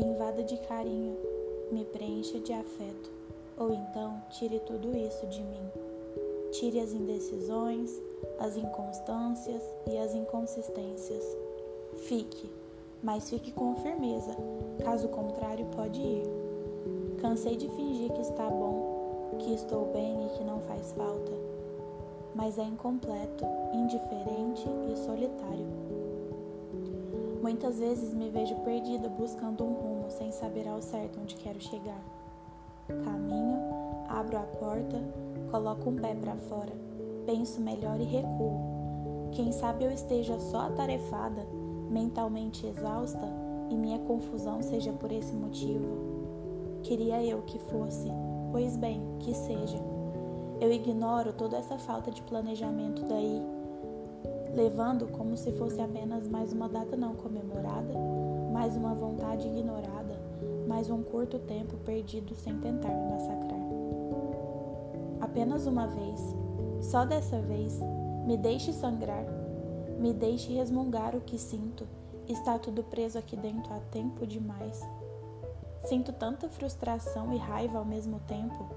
enchida de carinho, me preencha de afeto, ou então tire tudo isso de mim. Tire as indecisões, as inconstâncias e as inconsistências. Fique, mas fique com firmeza, caso contrário, pode ir. Cansei de fingir que está bom, que estou bem e que não faz falta, mas é incompleto, indiferente e solitário. Muitas vezes me vejo perdida buscando um rumo sem saber ao certo onde quero chegar. Caminho, abro a porta, coloco um pé para fora, penso melhor e recuo. Quem sabe eu esteja só atarefada, mentalmente exausta e minha confusão seja por esse motivo. Queria eu que fosse, pois bem, que seja. Eu ignoro toda essa falta de planejamento daí levando como se fosse apenas mais uma data não comemorada, mais uma vontade ignorada, mais um curto tempo perdido sem tentar me massacrar. Apenas uma vez, só dessa vez, me deixe sangrar, me deixe resmungar o que sinto, está tudo preso aqui dentro há tempo demais. Sinto tanta frustração e raiva ao mesmo tempo,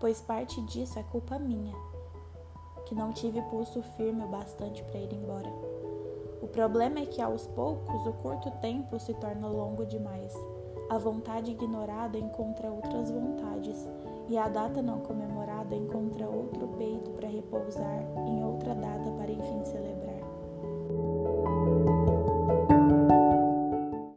pois parte disso é culpa minha que não tive pulso firme o bastante para ir embora. O problema é que aos poucos o curto tempo se torna longo demais. A vontade ignorada encontra outras vontades, e a data não comemorada encontra outro peito para repousar em outra data para enfim celebrar.